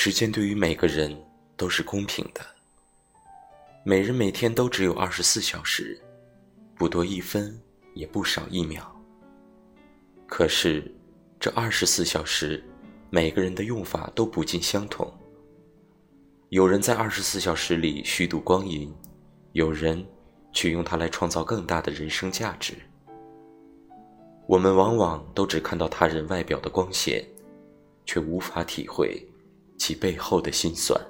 时间对于每个人都是公平的，每人每天都只有二十四小时，不多一分，也不少一秒。可是，这二十四小时，每个人的用法都不尽相同。有人在二十四小时里虚度光阴，有人却用它来创造更大的人生价值。我们往往都只看到他人外表的光鲜，却无法体会其背后的辛酸。